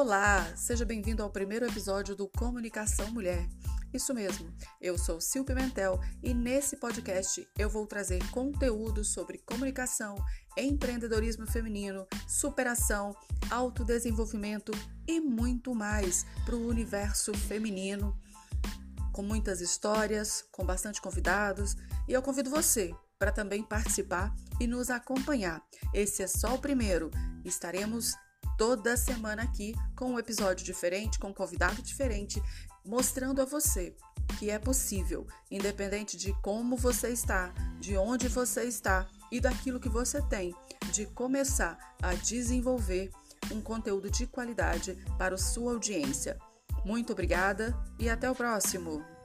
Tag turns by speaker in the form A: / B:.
A: Olá, seja bem-vindo ao primeiro episódio do Comunicação Mulher. Isso mesmo, eu sou Sil Pimentel e nesse podcast eu vou trazer conteúdo sobre comunicação, empreendedorismo feminino, superação, autodesenvolvimento e muito mais para o universo feminino, com muitas histórias, com bastante convidados e eu convido você para também participar e nos acompanhar. Esse é só o primeiro, estaremos toda semana aqui com um episódio diferente, com um convidado diferente, mostrando a você que é possível, independente de como você está, de onde você está e daquilo que você tem, de começar a desenvolver um conteúdo de qualidade para a sua audiência. Muito obrigada e até o próximo!